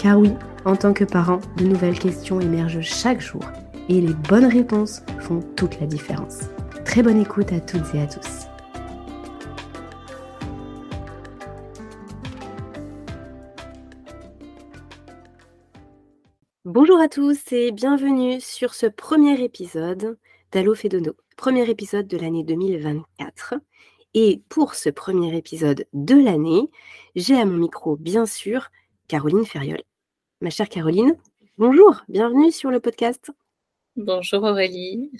Car oui, en tant que parent, de nouvelles questions émergent chaque jour et les bonnes réponses font toute la différence. Très bonne écoute à toutes et à tous. Bonjour à tous et bienvenue sur ce premier épisode d'Allo Fédono, premier épisode de l'année 2024. Et pour ce premier épisode de l'année, j'ai à mon micro, bien sûr, Caroline Ferriol ma chère Caroline. Bonjour, bienvenue sur le podcast. Bonjour Aurélie,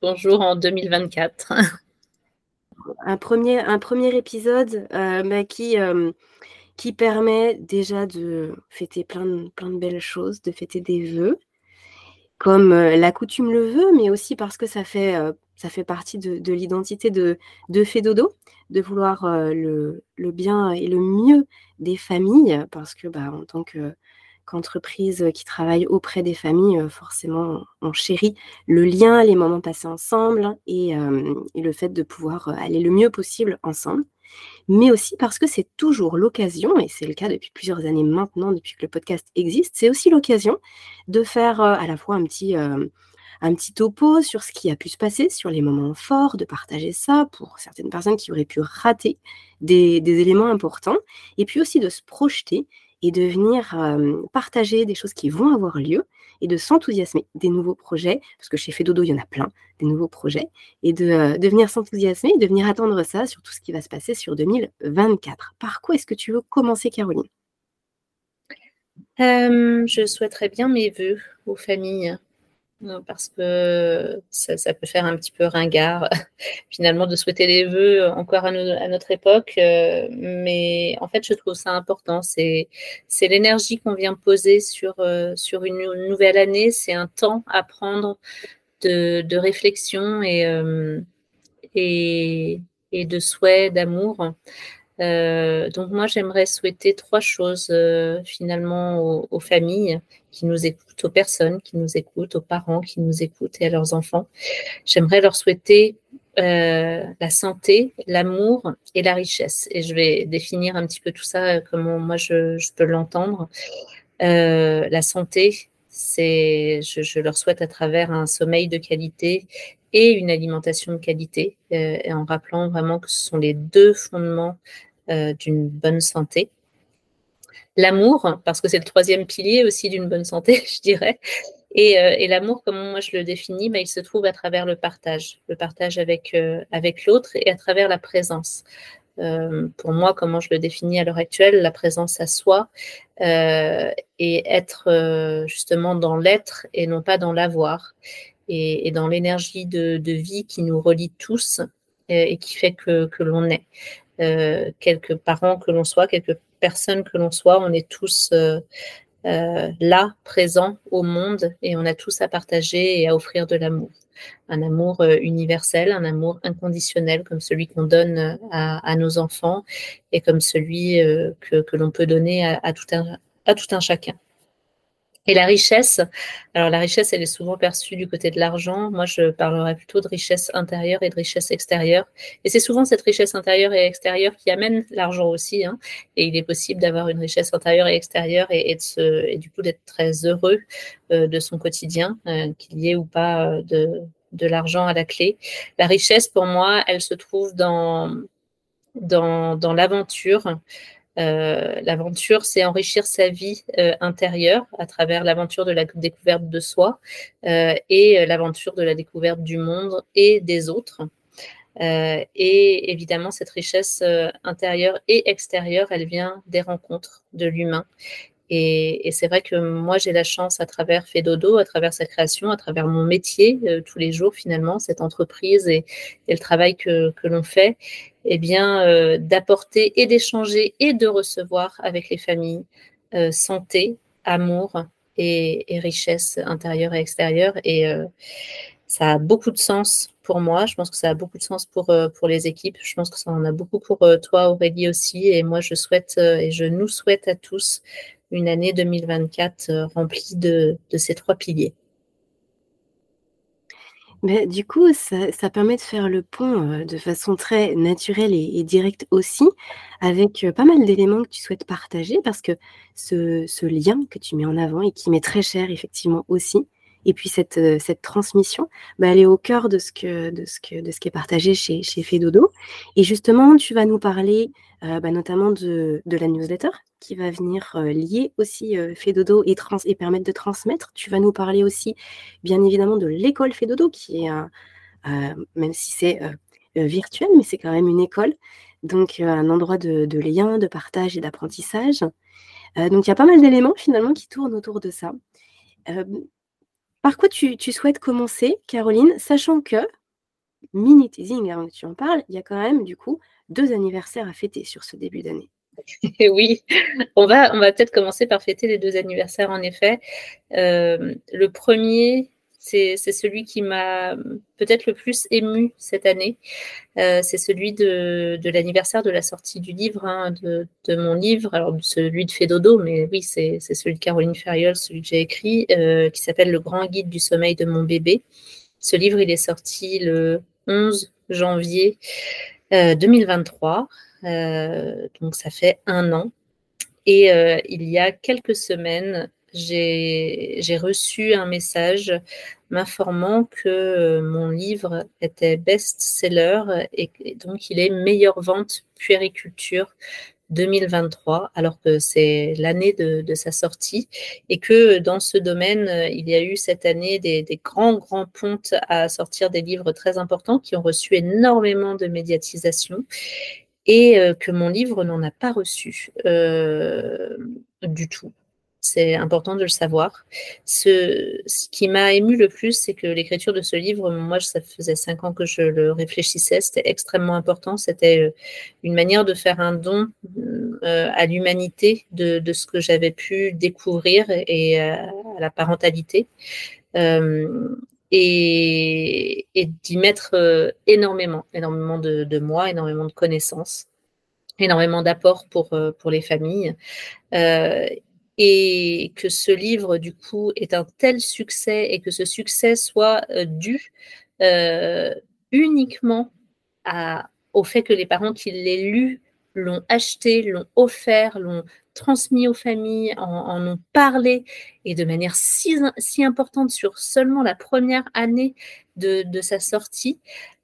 bonjour en 2024. Un premier, un premier épisode euh, bah, qui, euh, qui permet déjà de fêter plein de, plein de belles choses, de fêter des vœux, comme euh, la coutume le veut, mais aussi parce que ça fait, ça fait partie de, l'identité de, de Fédodo, de vouloir le, le, bien et le mieux des familles, parce que bah, en tant que entreprise qui travaille auprès des familles, forcément, on chérit le lien, les moments passés ensemble et, le fait de pouvoir aller le mieux possible ensemble. Mais aussi parce que c'est toujours l'occasion, et c'est le cas depuis plusieurs années maintenant, depuis que le podcast existe, c'est aussi l'occasion de faire à la fois un petit, un petit topo sur ce qui a pu se passer, sur les moments forts, de partager ça pour certaines personnes qui auraient pu rater des éléments importants, et puis aussi de se projeter et de venir partager des choses qui vont avoir lieu et de s'enthousiasmer des nouveaux projets, parce que chez Fedodo, il y en a plein, des nouveaux projets, et de, de venir s'enthousiasmer et de venir attendre ça sur tout ce qui va se passer sur 2024. Par quoi est-ce que tu veux commencer, Caroline? Je souhaiterais bien mes voeux aux familles parce que ça, peut faire un petit peu ringard finalement de souhaiter les vœux encore à, notre époque. Euh, mais en fait, je trouve ça important. C'est l'énergie qu'on vient poser sur, euh, sur une, nouvelle année. C'est un temps à prendre de, réflexion et, euh, et, et, de souhait, d'amour. Euh, donc moi, j'aimerais souhaiter trois choses euh, finalement aux, familles qui nous écoutent, aux personnes qui nous écoutent, aux parents qui nous écoutent et à leurs enfants. J'aimerais leur souhaiter euh, la santé, l'amour et la richesse. Et je vais définir un petit peu tout ça, comment moi je, peux l'entendre. la santé, c'est, je, leur souhaite à travers un sommeil de qualité et une alimentation de qualité, et en rappelant vraiment que ce sont les deux fondements euh, d'une bonne santé. L'amour, parce que c'est le troisième pilier aussi d'une bonne santé, je dirais. Et, euh, l'amour, comme moi je le définis, bah, il se trouve à travers le partage, le partage avec, euh, l'autre et à travers la présence. pour moi, comment je le définis à l'heure actuelle, la présence à soi et être justement dans l'être et non pas dans l'avoir et, dans l'énergie de, vie qui nous relie tous et, qui fait que l'on est. Euh, quelques parents que l'on soit, quelques personnes que l'on soit, on est tous euh, euh, là, présents au monde, et on a tous à partager et à offrir de l'amour. Un amour universel, un amour inconditionnel comme celui qu'on donne à, nos enfants et comme celui que, l'on peut donner à, tout un, à tout un chacun. Et la richesse, alors la richesse, elle est souvent perçue du côté de l'argent. Moi, je parlerais plutôt de richesse intérieure et de richesse extérieure. Et c'est souvent cette richesse intérieure et extérieure qui amène l'argent aussi. Hein. Et il est possible d'avoir une richesse intérieure et extérieure et, de se, et du coup d'être très heureux euh, de son quotidien, euh, qu'il y ait ou pas euh, de, de l'argent à la clé. La richesse, pour moi, elle se trouve dans, dans, dans l'aventure, l'aventure, c'est enrichir sa vie intérieure à travers l'aventure de la découverte de soi et l'aventure de la découverte du monde et des autres. et évidemment, cette richesse intérieure et extérieure, elle vient des rencontres de l'humain et, c'est vrai que moi, j'ai la chance à travers Fedodo, à travers sa création, à travers mon métier euh, tous les jours, finalement, cette entreprise et, le travail que, l'on fait, eh bien, euh, d'apporter et d'échanger et de recevoir avec les familles euh, santé, amour et, richesse intérieure et extérieure. Et ça a beaucoup de sens pour moi. Je pense que ça a beaucoup de sens pour, pour les équipes. Je pense que ça en a beaucoup pour toi, Aurélie aussi. Et moi, je souhaite et je nous souhaite à tous une année 2024 euh, remplie de, ces trois piliers. Mais du coup, ça, permet de faire le pont de façon très naturelle et, directe aussi, avec pas mal d'éléments que tu souhaites partager, parce que ce, lien que tu mets en avant et qui m'est très cher effectivement aussi, et puis cette, transmission, bah, elle est au cœur de ce, qui est partagé chez, chez Fedodo. Et justement, tu vas nous parler bah, notamment de, la newsletter qui va venir lier aussi et, trans, et permettre de transmettre. Tu vas nous parler aussi, bien évidemment, de l'école Fedodo, qui est, un, même si c'est virtuel, mais c'est quand même une école. Donc, un endroit de, lien, de partage et d'apprentissage. donc, il y a pas mal d'éléments finalement qui tournent autour de ça. par quoi tu, souhaites commencer, Caroline, sachant que, mini teasing avant que tu en parles, il y a quand même du coup deux anniversaires à fêter sur ce début d'année? oui, on va, peut-être commencer par fêter les deux anniversaires, en effet. Euh, le premier, c'est celui qui m'a peut-être le plus ému cette année. Euh, c'est celui de, l'anniversaire de la sortie du livre, hein, de, mon livre, alors celui de Fédodo, mais oui, c'est celui de Caroline Ferriol, celui que j'ai écrit, euh, qui s'appelle Le grand guide du sommeil de mon bébé. Ce livre, il est sorti le 11 janvier 2023. Euh, donc ça fait un an. Et euh, il y a quelques semaines, j'ai reçu un message m'informant que euh, mon livre était best-seller et, donc il est meilleure vente puériculture 2023, alors que c'est l'année de, sa sortie, et que dans ce domaine, il y a eu cette année des, des, grands, grands pontes à sortir des livres très importants qui ont reçu énormément de médiatisation et euh, que mon livre n'en a pas reçu euh, du tout. C'est important de le savoir. Ce, qui m'a ému le plus, c'est que l'écriture de ce livre, moi, ça faisait cinq ans que je le réfléchissais, c'était extrêmement important. C'était euh, une manière de faire un don à l'humanité de, ce que j'avais pu découvrir et, à la parentalité. et, d'y mettre énormément, énormément de, de, moi, énormément de connaissances énormément d'apports pour, euh, pour les familles. Euh, et que ce livre, du coup, est un tel succès et que ce succès soit euh, dû uniquement à, au fait que les parents qui l'aient lu l'ont acheté, l'ont offert, l'ont transmis aux familles, en, ont parlé, et de manière si, importante sur seulement la première année de, de sa sortie.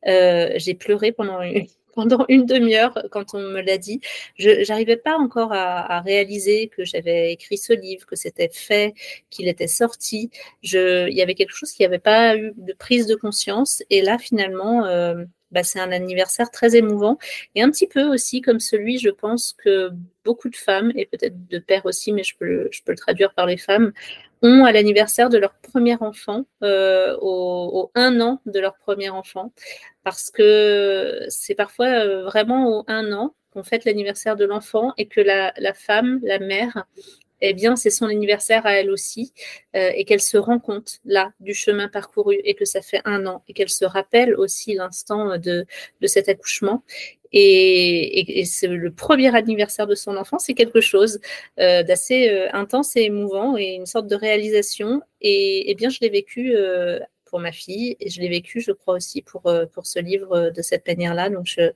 J'ai pleuré pendant une, pendant une demi-heure quand on me l'a dit. Je pas encore à, réaliser que j'avais écrit ce livre, que c'était fait, qu'il était sorti. Il y avait quelque chose qui n'avait pas eu de prise de conscience. Et là, finalement, euh, bah, c'est un anniversaire très émouvant et un petit peu aussi comme celui, je pense, que beaucoup de femmes, et peut-être de pères aussi, mais je peux, je peux le traduire par les femmes, ont à l'anniversaire de leur premier enfant, euh, au, un an de leur premier enfant, parce que c'est parfois euh, vraiment au un an qu'on fête l'anniversaire de l'enfant et que la, femme, la mère, eh bien, c'est son anniversaire à elle aussi, euh, et qu'elle se rend compte là du chemin parcouru et que ça fait un an, et qu'elle se rappelle aussi l'instant de, de cet accouchement, et, c'est le premier anniversaire de son enfant, c'est quelque chose euh, d'assez euh, intense et émouvant et une sorte de réalisation. Et, bien, je l'ai vécu euh, pour ma fille et je l'ai vécu, je crois aussi, pour, pour ce livre de cette manière-là. Donc, je,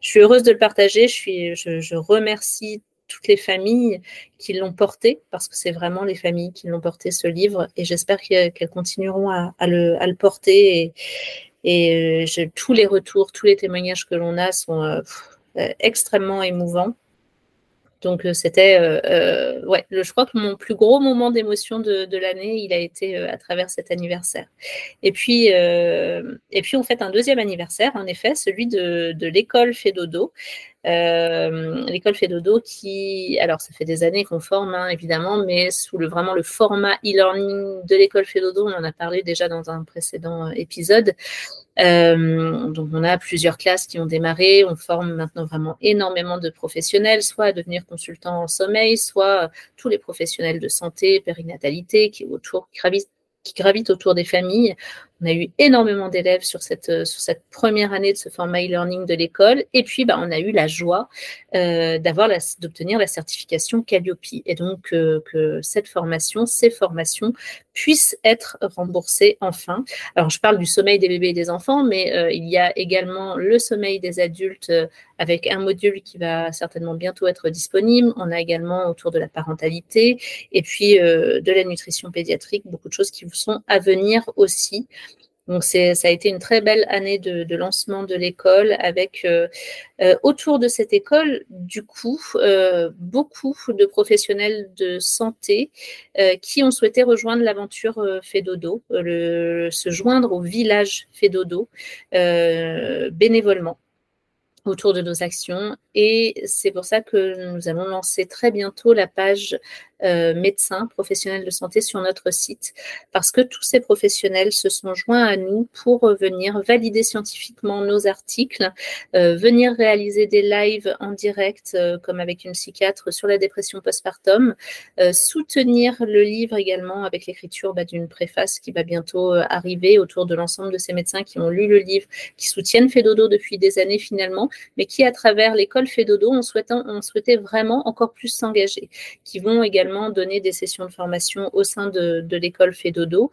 suis heureuse de le partager. Je, suis, je, remercie toutes les familles qui l'ont porté, parce que c'est vraiment les familles qui l'ont porté ce livre, et j'espère qu'elles continueront à, le, porter et, et euh, tous les retours, tous les témoignages que l'on a sont euh, euh, extrêmement émouvants. Donc c'était, ouais, je crois que mon plus gros moment d'émotion de, l'année, il a été à travers cet anniversaire. Et puis, et puis on fait un deuxième anniversaire, en effet, celui de, l'école Fédodo. Euh, l'école fait dodo qui, alors ça fait des années qu'on forme hein, évidemment, mais sous le vraiment le format e-learning de l'école fait dodo, on en a parlé déjà dans un précédent euh, épisode. Euh, donc on a plusieurs classes qui ont démarré, on forme maintenant vraiment énormément de professionnels, soit à devenir consultants en sommeil, soit tous les professionnels de santé, périnatalité qui autour qui gravitent autour des familles. On a eu énormément d'élèves sur cette, euh, sur cette première année de ce format e-learning de l'école. Et puis, bah, on a eu la joie euh, d'obtenir la certification Calliope. Et donc, euh, que cette formation, ces formations puissent être remboursées enfin. Alors, je parle du sommeil des bébés et des enfants, mais il y a également le sommeil des adultes avec un module qui va certainement bientôt être disponible. On a également autour de la parentalité et puis de la nutrition pédiatrique, beaucoup de choses qui sont à venir aussi. Donc ça a été une très belle année de, lancement de l'école avec euh, euh, autour de cette école, du coup, euh, beaucoup de professionnels de santé qui ont souhaité rejoindre l'aventure Fédodo, se joindre au village Fédodo bénévolement autour de nos actions. Et c'est pour ça que nous allons lancer très bientôt la page euh, médecins, professionnels de santé sur notre site, parce que tous ces professionnels se sont joints à nous pour venir valider scientifiquement nos articles, euh, venir réaliser des lives en direct, euh, comme avec une psychiatre sur la dépression postpartum, soutenir le livre également avec l'écriture bah, d'une préface qui va bientôt arriver autour de l'ensemble de ces médecins qui ont lu le livre, qui soutiennent Fédodo depuis des années finalement, mais qui, à travers l'école Fédodo, ont, ont souhaité vraiment encore plus s'engager, qui vont également donner des sessions de formation au sein de, l'école Fédodo.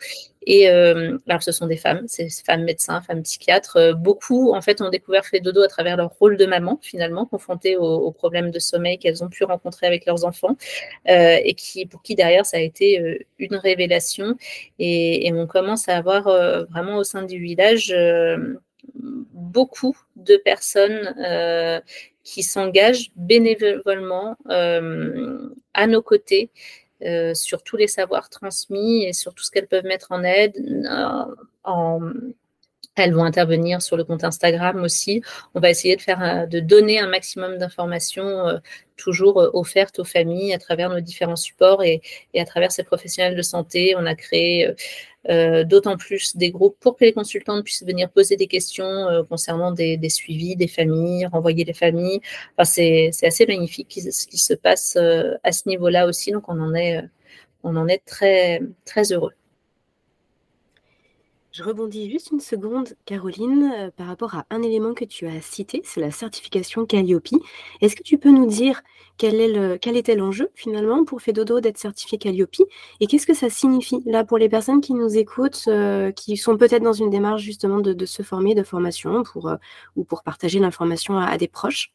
Et euh, alors, ce sont des femmes, c'est femmes médecins, femmes psychiatres. Euh, beaucoup, en fait, ont découvert Fédodo à travers leur rôle de maman, finalement, confrontées aux, problèmes de sommeil qu'elles ont pu rencontrer avec leurs enfants, euh, et qui, pour qui derrière, ça a été une révélation. Et, on commence à avoir vraiment au sein du village beaucoup de personnes qui s'engagent bénévolement euh, à nos côtés euh, sur tous les savoirs transmis et sur tout ce qu'elles peuvent mettre en aide. Euh, elles vont intervenir sur le compte Instagram aussi. On va essayer de faire, de donner un maximum d'informations toujours offertes aux familles à travers nos différents supports et, à travers ces professionnels de santé. On a créé euh, d'autant plus des groupes pour que les consultantes puissent venir poser des questions euh, concernant des, suivis, des familles, renvoyer les familles. C'est assez magnifique ce qui se passe euh, à ce niveau-là aussi. Donc, on en est, on en est très, très heureux. Je rebondis juste une seconde, Caroline, euh, par rapport à un élément que tu as cité, c'est la certification Calliope. Est-ce que tu peux nous dire quel, était l'enjeu finalement pour Fedodo d'être certifié Calliope? Et qu'est-ce que ça signifie là pour les personnes qui nous écoutent, euh, qui sont peut-être dans une démarche justement de, se former, de formation pour, euh, ou pour partager l'information à des proches?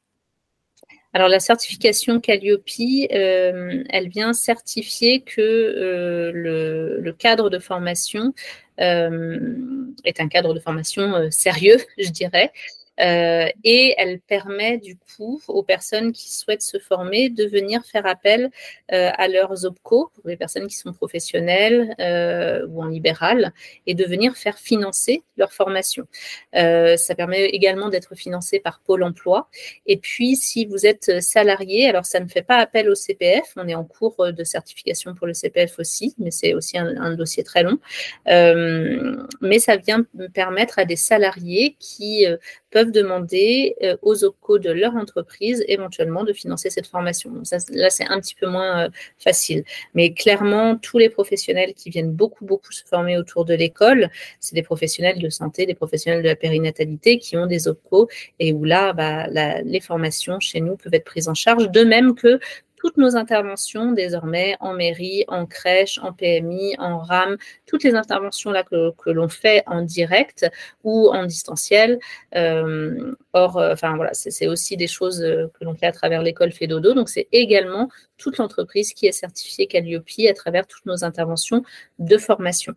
Alors la certification Calliope, elle vient certifier que le, cadre de formation est un cadre de formation sérieux, je dirais, euh, et elle permet du coup aux personnes qui souhaitent se former de venir faire appel euh, à leurs OPCO, pour les personnes qui sont professionnelles euh, ou en libéral, et de venir faire financer leur formation. ça permet également d'être financé par Pôle Emploi. Et puis, si vous êtes salarié, alors ça ne fait pas appel au CPF, on est en cours de certification pour le CPF aussi, mais c'est aussi un, un, dossier très long. mais ça vient permettre à des salariés qui peuvent demander euh, aux OPCO de leur entreprise éventuellement de financer cette formation. là, c'est un petit peu moins euh, facile. Mais clairement, tous les professionnels qui viennent beaucoup, beaucoup se former autour de l'école, c'est des professionnels de santé, des professionnels de la périnatalité qui ont des OPCO et où là, bah, les formations chez nous peuvent être prises en charge, de même que toutes nos interventions désormais en mairie, en crèche, en PMI, en RAM, toutes les interventions là que, l'on fait en direct ou en distanciel. Euh, or, euh, enfin voilà, c'est aussi des choses euh, que l'on fait à travers l'école Fedodo. Donc, c'est également toute l'entreprise qui est certifiée Calliope à travers toutes nos interventions de formation.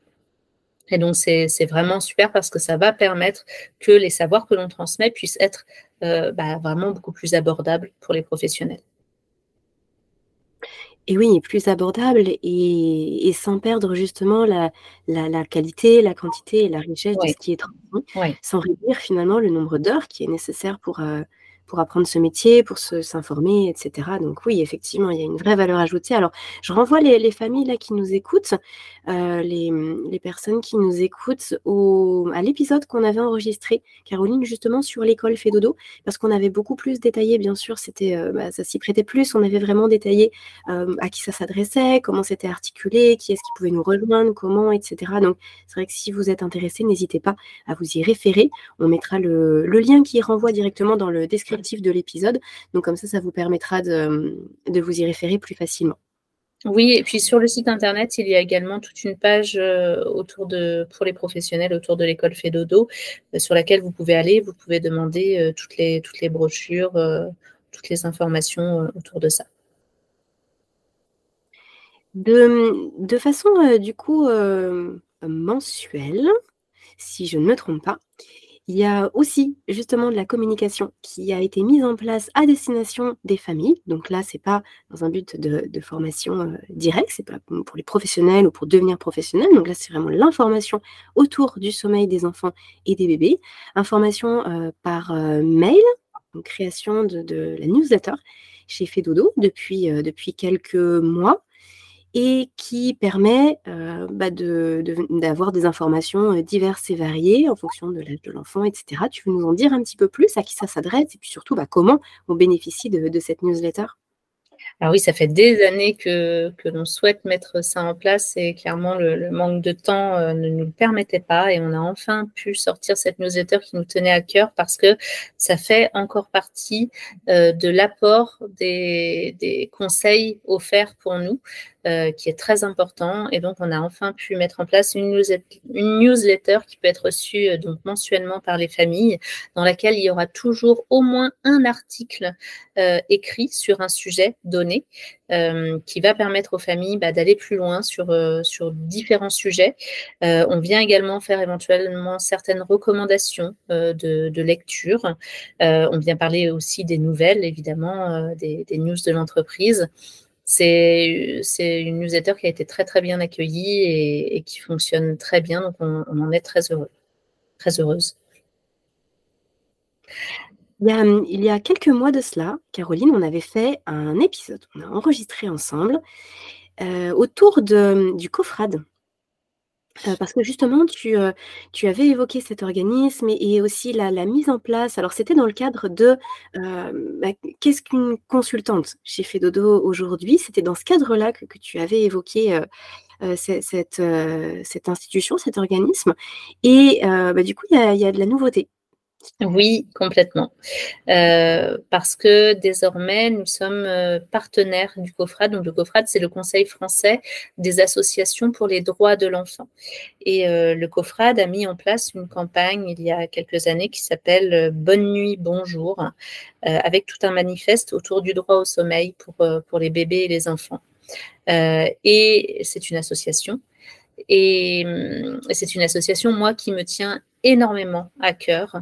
Et donc, c'est vraiment super parce que ça va permettre que les savoirs que l'on transmet puissent être bah, vraiment beaucoup plus abordables pour les professionnels. Et oui, plus abordable et, sans perdre justement la, la, qualité, la quantité et la richesse de ce qui est transmis, sans réduire finalement le nombre d'heures qui est nécessaire pour, euh, pour apprendre ce métier, pour s'informer, etc. Donc oui, effectivement, il y a une vraie valeur ajoutée. Alors, je renvoie les, familles là qui nous écoutent, euh, les, personnes qui nous écoutent au, à l'épisode qu'on avait enregistré, Caroline, justement sur l'école Fédodo, parce qu'on avait beaucoup plus détaillé, bien sûr, c'était, euh, bah, ça s'y prêtait plus, on avait vraiment détaillé euh, à qui ça s'adressait, comment c'était articulé, qui est-ce qui pouvait nous rejoindre, comment, etc. Donc, c'est vrai que si vous êtes intéressé, n'hésitez pas à vous y référer. On mettra le, le lien qui renvoie directement dans le descriptif de l'épisode. Donc comme ça, ça vous permettra de, vous y référer plus facilement. Oui, et puis sur le site internet, il y a également toute une page euh, autour de, pour les professionnels autour de l'école Fédodo, euh, sur laquelle vous pouvez aller, vous pouvez demander euh, toutes, les, toutes les brochures, toutes les informations autour de ça. De, de façon du coup mensuelle, si je ne me trompe pas, il y a aussi justement de la communication qui a été mise en place à destination des familles. Donc là, ce n'est pas dans un but de, formation euh, directe, c'est pas pour les professionnels ou pour devenir professionnel. Donc là, c'est vraiment l'information autour du sommeil des enfants et des bébés. Information euh, par euh, mail, création de, la newsletter chez Fedodo depuis, depuis quelques mois et qui permet euh, bah, d'avoir des informations euh, diverses et variées en fonction de l'âge de l'enfant, etc. Tu veux nous en dire un petit peu plus à qui ça s'adresse et puis surtout bah, comment on bénéficie de cette newsletter? Alors oui, ça fait des années que, que l'on souhaite mettre ça en place et clairement le, manque de temps euh, ne nous le permettait pas et on a enfin pu sortir cette newsletter qui nous tenait à cœur parce que ça fait encore partie de l'apport des, conseils offerts pour nous. Euh, qui est très important. Et donc, on a enfin pu mettre en place une newsletter, qui peut être reçue donc mensuellement par les familles, dans laquelle il y aura toujours au moins un article écrit sur un sujet donné euh, qui va permettre aux familles bah, d'aller plus loin sur, euh, sur différents sujets. Euh, on vient également faire éventuellement certaines recommandations de, lecture. on vient parler aussi des nouvelles, évidemment, des, news de l'entreprise. C'est une newsletter qui a été très très bien accueillie et, qui fonctionne très bien, donc on, en est très heureux, très heureuse. Il y, a, quelques mois de cela, Caroline, on avait fait un épisode, on a enregistré ensemble euh, autour du COFRAD. Euh, parce que justement, tu, euh, tu, avais évoqué cet organisme et, aussi la, mise en place. Alors, c'était dans le cadre de bah, qu'est-ce qu'une consultante chez Fedodo aujourd'hui? C'était dans ce cadre-là que, tu avais évoqué cette, cette, institution, cet organisme. Et bah, du coup, il y a de la nouveauté. Oui, complètement. Euh, parce que désormais, nous sommes euh, partenaires du COFRAD. Donc, le COFRAD, c'est le Conseil français des associations pour les droits de l'enfant. Et euh, le COFRAD a mis en place une campagne il y a quelques années qui s'appelle Bonne nuit, bonjour, avec tout un manifeste autour du droit au sommeil pour, pour les bébés et les enfants. et c'est une association et, c'est une association, moi, qui me tient énormément à cœur.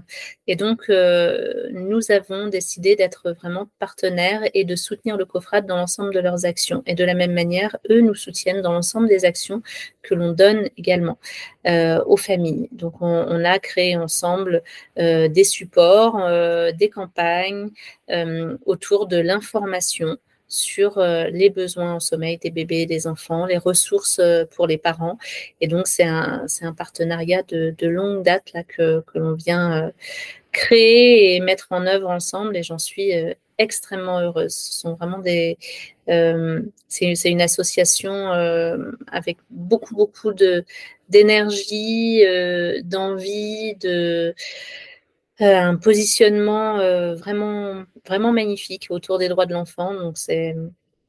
Et donc, euh, nous avons décidé d'être vraiment partenaires et de soutenir le COFRAD dans l'ensemble de leurs actions. Et de la même manière, eux nous soutiennent dans l'ensemble des actions que l'on donne également euh, aux familles. Donc, on, a créé ensemble euh, des supports, des campagnes autour de l'information sur euh, les besoins en sommeil des bébés et des enfants, les ressources euh, pour les parents. Et donc, c'est un, un, partenariat de, longue date là, que, que l'on vient euh, créer et mettre en œuvre ensemble. Et j'en suis extrêmement heureuse. Ce sont vraiment des. c'est une association avec beaucoup, beaucoup d'énergie, d'envie, de un positionnement euh, vraiment, vraiment magnifique autour des droits de l'enfant. Donc, c'est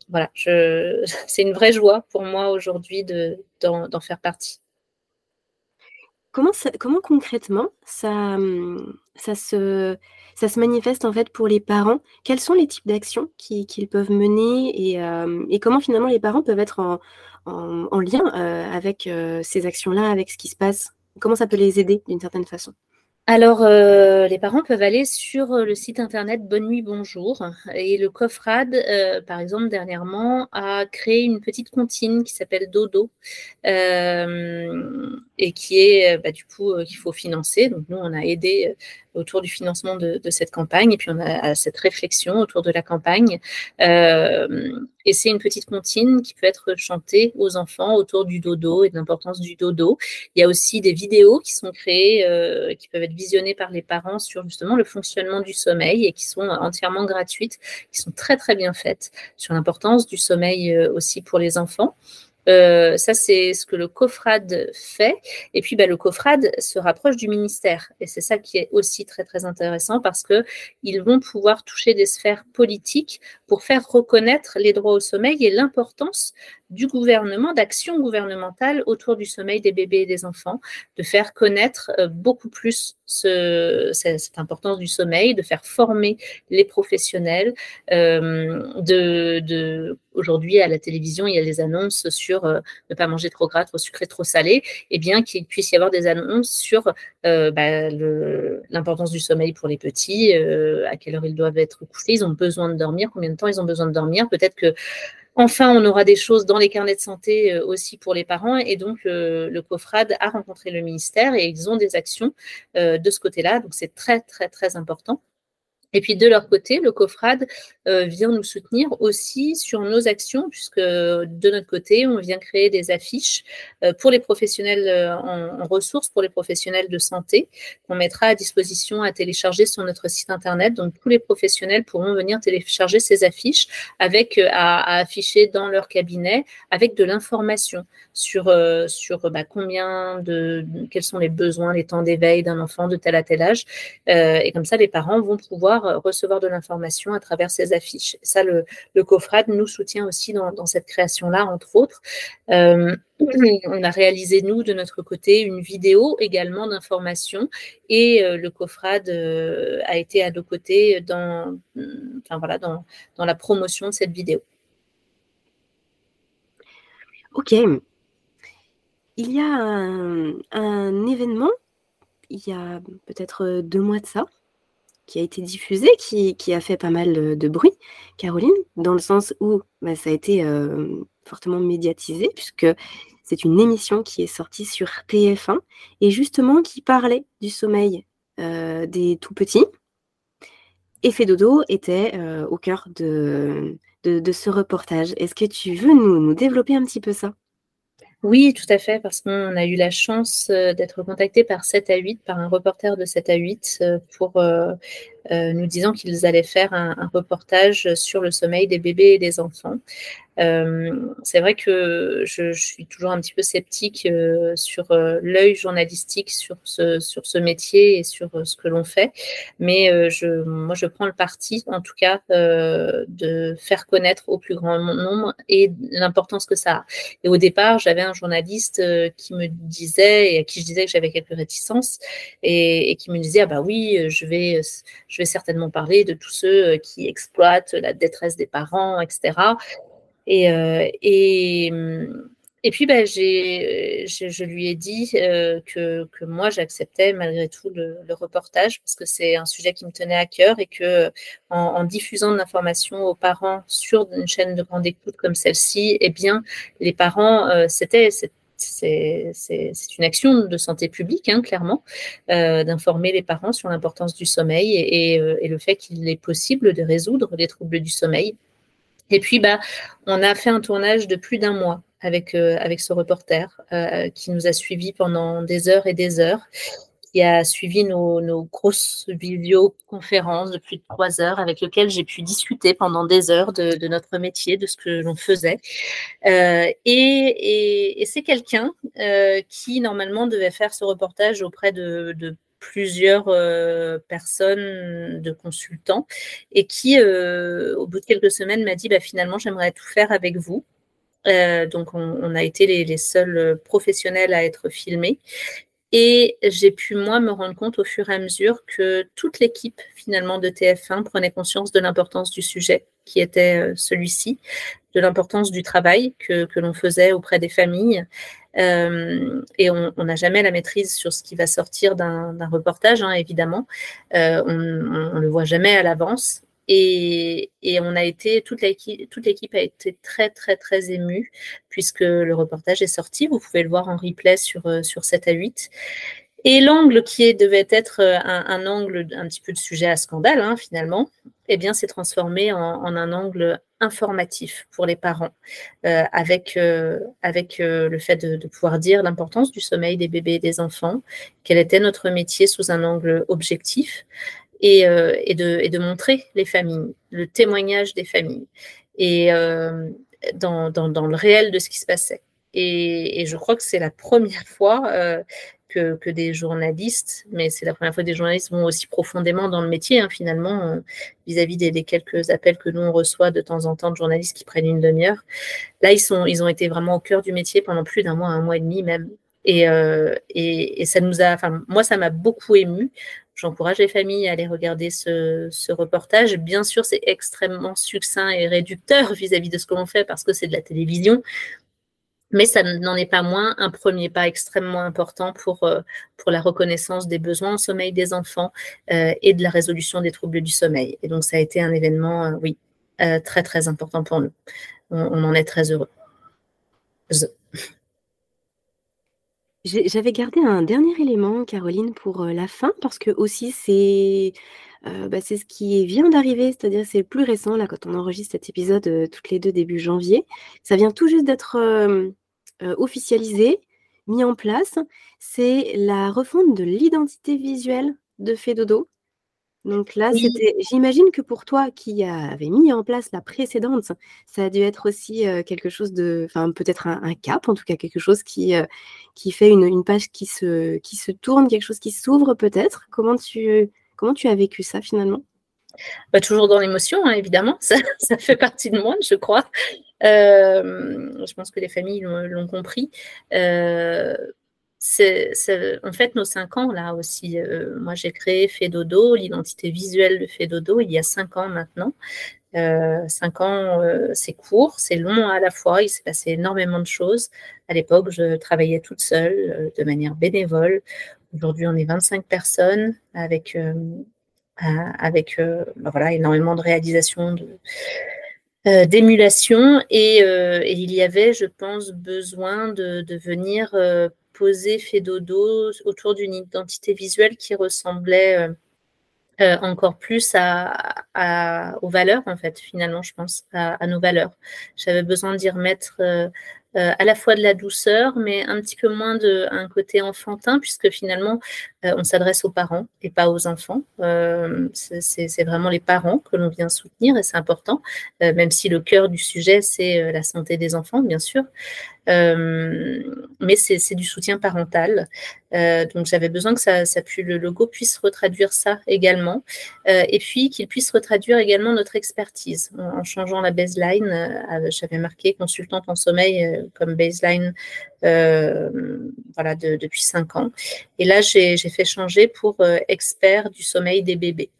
voilà, une vraie joie pour moi aujourd'hui d'en faire partie. Comment, comment concrètement ça, ça, se, ça se manifeste en fait pour les parents? Quels sont les types d'actions qu'ils peuvent mener et, euh, et, comment finalement les parents peuvent être en, en, lien avec ces actions-là, avec ce qui se passe? Comment ça peut les aider d'une certaine façon? Alors, euh, les parents peuvent aller sur euh, le site internet Bonne Nuit Bonjour. Et le COFRAD, euh, par exemple, dernièrement, a créé une petite comptine qui s'appelle Dodo et qui est, bah, du coup, qu'il faut financer. Donc, nous, on a aidé autour du financement de, cette campagne et puis on a cette réflexion autour de la campagne. et c'est une petite comptine qui peut être chantée aux enfants autour du dodo et de l'importance du dodo. Il y a aussi des vidéos qui sont créées, qui peuvent être visionnées par les parents sur justement le fonctionnement du sommeil et qui sont entièrement gratuites, qui sont très très bien faites sur l'importance du sommeil euh, aussi pour les enfants. Euh, ça, c'est ce que le COFRAD fait. Et puis, bah, le COFRAD se rapproche du ministère. Et c'est ça qui est aussi très, très intéressant parce qu'ils vont pouvoir toucher des sphères politiques pour faire reconnaître les droits au sommeil et l'importance du gouvernement, d'action gouvernementale autour du sommeil des bébés et des enfants, de faire connaître euh, beaucoup plus cette, importance du sommeil, de faire former les professionnels. Euh, de, Aujourd'hui, à la télévision, il y a des annonces sur euh, ne pas manger trop gras, trop sucré, trop salé, et bien qu'il puisse y avoir des annonces sur bah, l'importance du sommeil pour les petits, à quelle heure ils doivent être couchés, ils ont besoin de dormir, combien de temps ils ont besoin de dormir. Peut-être que Enfin, on aura des choses dans les carnets de santé euh, aussi pour les parents. Et donc, euh, le COFRAD a rencontré le ministère et ils ont des actions euh, de ce côté-là. Donc, c'est très, très, très important. Et puis de leur côté, le COFRAD euh, vient nous soutenir aussi sur nos actions, puisque de notre côté, on vient créer des affiches euh, pour les professionnels euh, en, ressources, pour les professionnels de santé, qu'on mettra à disposition à télécharger sur notre site internet. Donc tous les professionnels pourront venir télécharger ces affiches avec à, afficher dans leur cabinet avec de l'information sur sur bah, combien de quels sont les besoins, les temps d'éveil d'un enfant de tel à tel âge. et comme ça, les parents vont pouvoir euh, recevoir de l'information à travers ces affiches. Ça, le, le COFRAD nous soutient aussi dans, cette création-là, entre autres. Euh, on a réalisé, nous, de notre côté, une vidéo également d'information et euh, le COFRAD a été à nos côtés dans, enfin, voilà, dans la promotion de cette vidéo. Ok. Il y a un événement, il y a peut-être deux mois de ça, qui a été diffusé, qui, a fait pas mal de bruit, Caroline, dans le sens où bah, ça a été euh, fortement médiatisé, puisque c'est une émission qui est sortie sur TF1 et justement qui parlait du sommeil euh, des tout petits. Effet dodo était euh, au cœur de, ce reportage. Est-ce que tu veux nous développer un petit peu ça? Oui, tout à fait, parce qu'on a eu la chance d'être contacté par 7 à 8, par un reporter de 7 à 8, pour nous disant qu'ils allaient faire un, reportage sur le sommeil des bébés et des enfants. Euh, c'est vrai que je, suis toujours un petit peu sceptique euh, sur euh, l'œil journalistique, sur ce, sur ce métier et sur ce que l'on fait. Mais je, moi, je prends le parti, en tout cas, de faire connaître au plus grand nombre et l'importance que ça a. Et au départ, j'avais un journaliste qui me disait, et à qui je disais que j'avais quelques réticences, et, qui me disait, ah bah oui, je vais, vais certainement parler de tous ceux qui exploitent la détresse des parents, etc. Et, euh, hum, et puis, bah, j'ai, je, lui ai dit euh, que, moi, j'acceptais malgré tout le, reportage parce que c'est un sujet qui me tenait à cœur et que en, diffusant de l'information aux parents sur une chaîne de grande écoute comme celle-ci, eh bien, les parents, euh, c'était, c'est, une action de santé publique, hein, clairement, d'informer les parents sur l'importance du sommeil et, et, le fait qu'il est possible de résoudre les troubles du sommeil. Et puis, bah, on a fait un tournage de plus d'un mois avec, euh, ce reporter euh, qui nous a suivis pendant des heures et des heures, a suivi nos, nos grosses vidéoconférences de plus de trois heures, avec lequel j'ai pu discuter pendant des heures de, notre métier, de ce que l'on faisait. Euh, et, c'est quelqu'un euh, qui, normalement, devait faire ce reportage auprès de, plusieurs euh, personnes de consultants et qui, au bout de quelques semaines, m'a dit bah, finalement, j'aimerais tout faire avec vous. Donc, on, a été les, seuls professionnels à être filmés. Et j'ai pu, moi, me rendre compte au fur et à mesure que toute l'équipe, finalement, de TF1 prenait conscience de l'importance du sujet qui était euh, celui-ci, de l'importance du travail que, que l'on faisait auprès des familles. Euh, et on n'a jamais la maîtrise sur ce qui va sortir d'un reportage, hein, évidemment. Euh, on ne le voit jamais à l'avance. Et, on a été, toute l'équipe, toute l'équipe a été très, très, très émue puisque le reportage est sorti. Vous pouvez le voir en replay sur, euh, sur 7 à 8. Et l'angle qui devait être euh, un, angle un petit peu de sujet à scandale, hein, finalement, eh bien, s'est transformé en, un angle informatif pour les parents, euh, avec, avec le fait de, de pouvoir dire l'importance du sommeil des bébés et des enfants, quel était notre métier sous un angle objectif, euh, et, de, montrer les familles, le témoignage des familles, et euh, dans, le réel de ce qui se passait. Et, je crois que c'est la première fois euh, que, des journalistes, mais c'est la première fois que des journalistes vont aussi profondément dans le métier, hein, finalement, vis-à-vis des, quelques appels que nous on reçoit de temps en temps de journalistes qui prennent une demi-heure. Là, ils, sont, ils ont été vraiment au cœur du métier pendant plus d'un mois, un mois et demi même. Et, et, ça nous a, enfin, moi, ça m'a beaucoup ému J'encourage les familles à aller regarder ce, reportage. Bien sûr, c'est extrêmement succinct et réducteur vis-à-vis de ce que l'on fait parce que c'est de la télévision. Mais ça n'en est pas moins un premier pas extrêmement important pour, euh, pour la reconnaissance des besoins en sommeil des enfants euh, et de la résolution des troubles du sommeil. Et donc, ça a été un événement, euh, oui, très, très important pour nous. On, on en est très heureux. J'avais gardé un dernier élément, Caroline, pour la fin, parce que aussi c'est bah, c'est ce qui vient d'arriver, c'est-à-dire c'est le plus récent, là, quand on enregistre cet épisode toutes les deux début janvier. Ça vient tout juste d'être officialisé, mis en place. C'est la refonte de l'identité visuelle de Fedodo. Donc là, c'était, j'imagine que pour toi qui avais mis en place la précédente, ça a dû être aussi quelque chose de, enfin peut-être un, cap, en tout cas quelque chose qui, qui fait une, page qui se, qui se tourne, quelque chose qui s'ouvre peut-être. Comment tu, comment tu as vécu ça finalement? Bah, toujours dans l'émotion, hein, évidemment, ça, ça, fait partie de moi, je crois. je pense que les familles l'ont compris en fait nos cinq ans là aussi. Euh, moi, j'ai créé Fedodo, l'identité visuelle de Fedodo, il y a cinq ans maintenant. Euh, cinq ans, euh, c'est court, c'est long à la fois. Il s'est passé énormément de choses. À l'époque, je travaillais toute seule, de manière bénévole. Aujourd'hui, on est 25 personnes avec, avec ben voilà, énormément de réalisations, de, d'émulation et, il y avait, je pense, besoin de venir posé, fait dodo autour d'une identité visuelle qui ressemblait euh, euh, encore plus à, aux valeurs, en fait, finalement, je pense, à, nos valeurs. J'avais besoin d'y remettre euh, à la fois de la douceur, mais un petit peu moins de un côté enfantin, puisque finalement, on s'adresse aux parents et pas aux enfants. C'est vraiment les parents que l'on vient soutenir et c'est important, même si le cœur du sujet, c'est la santé des enfants, bien sûr. Mais c'est du soutien parental. donc j'avais besoin que ça, ça le logo puisse retraduire ça également, et puis qu'il puisse retraduire également notre expertise en, changeant la baseline. J'avais marqué consultante en sommeil comme baseline euh, voilà, depuis cinq ans. Et là, j'ai fait changer pour euh, expert du sommeil des bébés.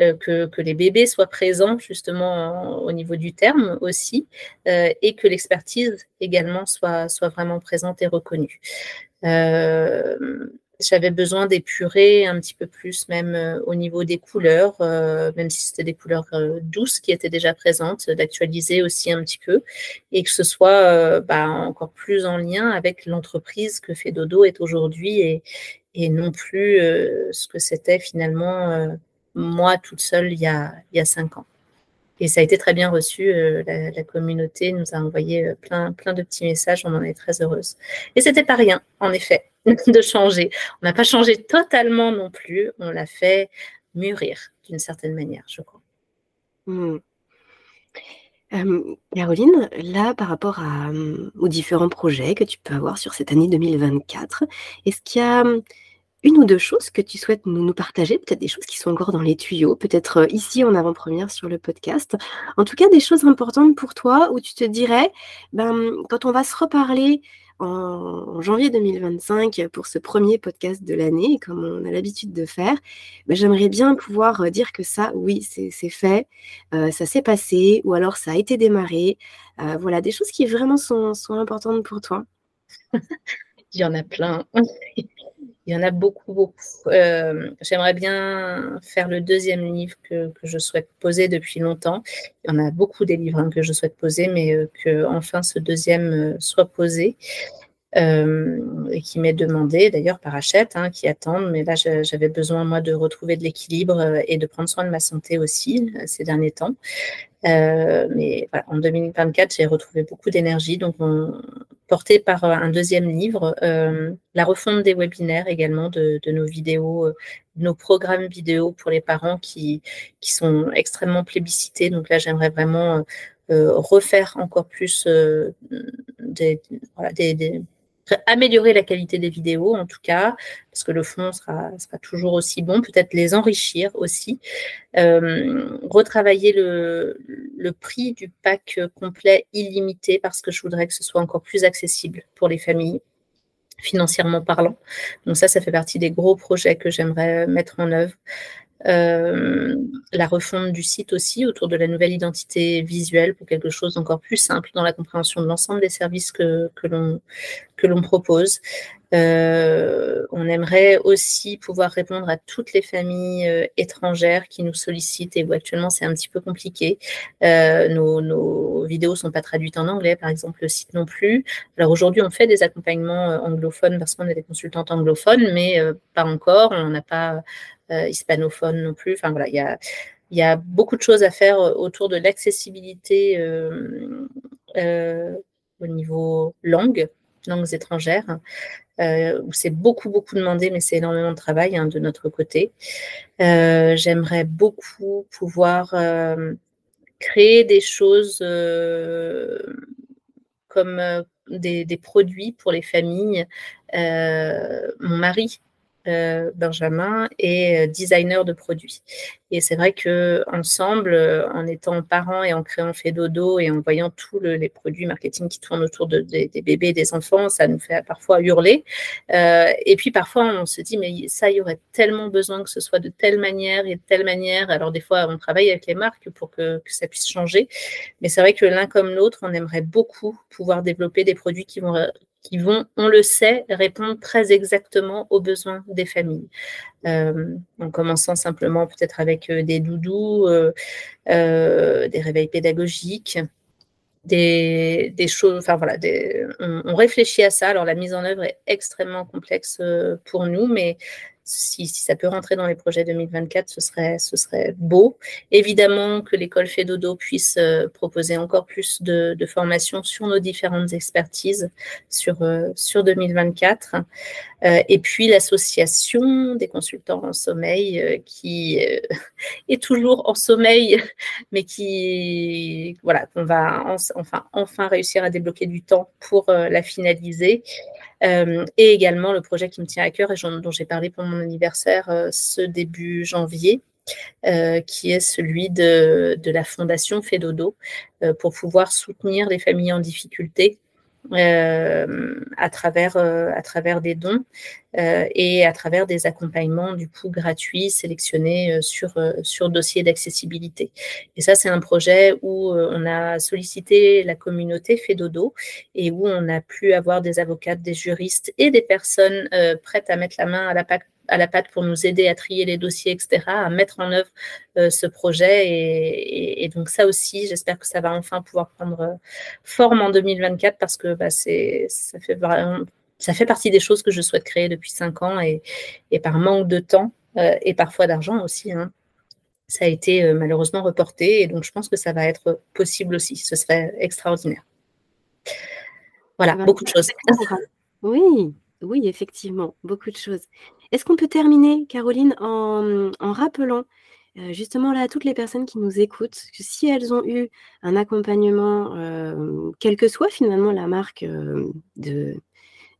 Euh, que, les bébés soient présents justement au niveau du terme aussi, et que l'expertise également soit, soit vraiment présente et reconnue. J'avais besoin d'épurer un petit peu plus, même euh, au niveau des couleurs, euh, même si c'était des couleurs euh, douces qui étaient déjà présentes, d'actualiser aussi un petit peu et que ce soit bah, encore plus en lien avec l'entreprise que fait Dodo est aujourd'hui et, non plus ce que c'était finalement moi toute seule il y, a, il y a cinq ans. Et ça a été très bien reçu. La, la, communauté nous a envoyé plein, plein de petits messages. On en est très heureuse. Et c'était pas rien, en effet. de changer. On n'a pas changé totalement non plus, on l'a fait mûrir d'une certaine manière, je crois. Hmm. Caroline, là, par rapport aux différents projets que tu peux avoir sur cette année 2024, est-ce qu'il y a une ou deux choses que tu souhaites nous, partager, peut-être des choses qui sont encore dans les tuyaux, peut-être euh, ici en avant-première sur le podcast. En tout cas, des choses importantes pour toi où tu te dirais, ben, quand on va se reparler en, janvier 2025 pour ce premier podcast de l'année, comme on a l'habitude de faire, ben, j'aimerais bien pouvoir euh, dire que ça, oui, c'est fait, euh, ça s'est passé, ou alors ça a été démarré. Voilà, des choses qui vraiment sont, sont importantes pour toi. Il y en a plein. Il y en a beaucoup, beaucoup. J'aimerais bien faire le deuxième livre que, je souhaite poser depuis longtemps. Il y en a beaucoup des livres hein, que je souhaite poser, mais que enfin ce deuxième soit posé. Euh, et qui m'est demandé d'ailleurs par Hachette, hein, qui attendent. Mais là, j'avais besoin, moi, de retrouver de l'équilibre euh, et de prendre soin de ma santé aussi euh, ces derniers temps. mais voilà, en 2024, j'ai retrouvé beaucoup d'énergie. Donc, on, porté par un deuxième livre, la refonte des webinaires également de, de nos vidéos, nos programmes vidéo pour les parents qui, qui sont extrêmement plébiscités. Donc là, j'aimerais vraiment refaire encore plus des, voilà, des, améliorer la qualité des vidéos en tout cas, parce que le fond sera, toujours aussi bon, peut-être les enrichir aussi, euh, retravailler le, le, prix du pack complet illimité parce que je voudrais que ce soit encore plus accessible pour les familles financièrement parlant. Donc ça, ça fait partie des gros projets que j'aimerais mettre en œuvre. Euh, la refonte du site aussi autour de la nouvelle identité visuelle pour quelque chose d'encore plus simple dans la compréhension de l'ensemble des services que l'on propose. Euh, on aimerait aussi pouvoir répondre à toutes les familles euh, étrangères qui nous sollicitent et où actuellement c'est un petit peu compliqué. nos, nos, vidéos sont pas traduites en anglais, par exemple, le site non plus. Alors aujourd'hui, on fait des accompagnements anglophones parce qu'on est des consultantes anglophones, mais pas encore. On n'a pas euh, hispanophone non plus. Enfin voilà, il y a, a, beaucoup de choses à faire euh, autour de l'accessibilité euh, au niveau langue, langues étrangères, où c'est beaucoup, beaucoup demandé, mais c'est énormément de travail hein, de notre côté. J'aimerais beaucoup pouvoir créer des choses comme des, produits pour les familles. mon mari euh, Benjamin est euh, designer de produits. Et c'est vrai que ensemble, euh, en étant parents et en créant Fedodo et en voyant tous les produits marketing qui tournent autour de, des bébés et des enfants, ça nous fait parfois hurler. et puis parfois, on se dit, mais ça, il y aurait tellement besoin que ce soit de telle manière et de telle manière. Alors des fois, on travaille avec les marques pour que ça puisse changer. Mais c'est vrai que l'un comme l'autre, on aimerait beaucoup pouvoir développer des produits qui vont qui vont, on le sait, répondre très exactement aux besoins des familles. Euh, en commençant simplement peut-être avec euh, des doudous, euh, des réveils pédagogiques, des, choses, enfin voilà, on, on, réfléchit à ça. Alors la mise en œuvre est extrêmement complexe pour nous, mais si, ça peut rentrer dans les projets 2024, ce serait, beau. Évidemment que l'école Fedodo puisse euh, proposer encore plus de, formations sur nos différentes expertises sur, euh, sur 2024. Euh, et puis l'association des consultants en sommeil qui est toujours en sommeil, mais qui, voilà, qu'on va enfin réussir à débloquer du temps pour la finaliser. Euh, et également le projet qui me tient à cœur et dont j'ai parlé pour mon anniversaire euh, ce début janvier, euh, qui est celui de, de la Fondation Fedodo, pour pouvoir soutenir les familles en difficulté euh, à, travers, euh, à travers des dons euh, et à travers des accompagnements du coup gratuits sélectionnés sur, sur dossier d'accessibilité. Et ça, c'est un projet où on a sollicité la communauté Fedodo et où on a pu avoir des avocates, des juristes et des personnes prêtes à mettre la main à la pâte à la patte pour nous aider à trier les dossiers, etc., à mettre en œuvre euh, ce projet. Et, donc ça aussi, j'espère que ça va enfin pouvoir prendre euh, forme en 2024 parce que bah, c'est, ça, fait ça fait partie des choses que je souhaite créer depuis cinq ans et, et par manque de temps euh, et parfois d'argent aussi. Hein, ça a été malheureusement reporté et donc je pense que ça va être possible aussi. Ce serait extraordinaire. Voilà, beaucoup de choses. Oui, oui, effectivement, beaucoup de choses. Est-ce qu'on peut terminer, Caroline, en, rappelant euh, justement là à toutes les personnes qui nous écoutent que si elles ont eu un accompagnement, euh, quelle que soit finalement la marque euh, de,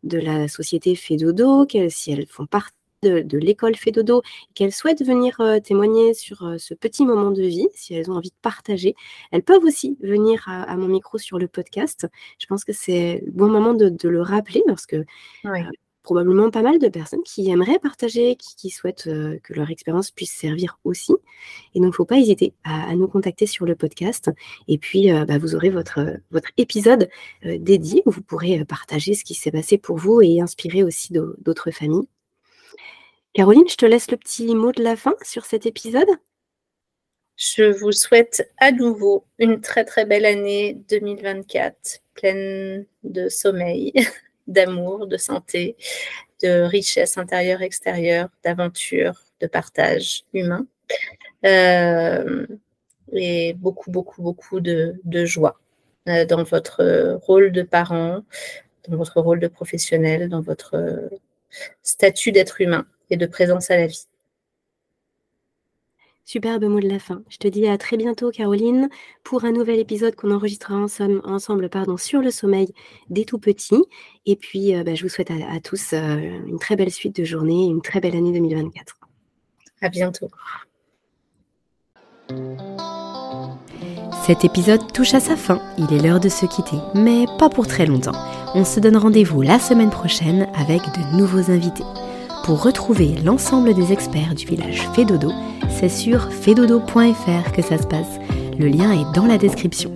de la société Fedodo, si elles font partie de, l'école Fait Dodo, qu'elles souhaitent venir témoigner sur ce petit moment de vie, si elles ont envie de partager, elles peuvent aussi venir à, mon micro sur le podcast. Je pense que c'est le bon moment de, le rappeler parce que probablement pas mal de personnes qui aimeraient partager, qui, souhaitent euh, que leur expérience puisse servir aussi. Et donc, il ne faut pas hésiter à, nous contacter sur le podcast. Et puis, euh, bah, vous aurez votre, épisode euh, dédié où vous pourrez partager ce qui s'est passé pour vous et inspirer aussi d'autres familles. Caroline, je te laisse le petit mot de la fin sur cet épisode. Je vous souhaite à nouveau une très très belle année 2024, pleine de sommeil, d'amour, de santé, de richesse intérieure-extérieure, d'aventure, de partage humain. Euh, et beaucoup, beaucoup, beaucoup de, joie euh, dans votre rôle de parent, dans votre rôle de professionnel, dans votre statut d'être humain et de présence à la vie. Superbe mot de la fin. Je te dis à très bientôt, Caroline, pour un nouvel épisode qu'on enregistrera ensemble, ensemble pardon, sur le sommeil des tout petits. Et puis, euh, bah, je vous souhaite à, tous euh, une très belle suite de journée, une très belle année 2024. À bientôt. Cet épisode touche à sa fin. Il est l'heure de se quitter, mais pas pour très longtemps. On se donne rendez-vous la semaine prochaine avec de nouveaux invités. Pour retrouver l'ensemble des experts du village Fédodo, c'est sur fedodo.fr que ça se passe. Le lien est dans la description.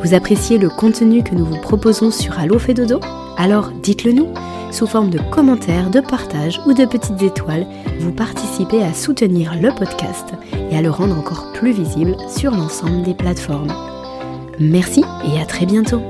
Vous appréciez le contenu que nous vous proposons sur Allo Fédodo? Alors dites-le nous. Sous forme de commentaires, de partages ou de petites étoiles, vous participez à soutenir le podcast et à le rendre encore plus visible sur l'ensemble des plateformes. Merci et à très bientôt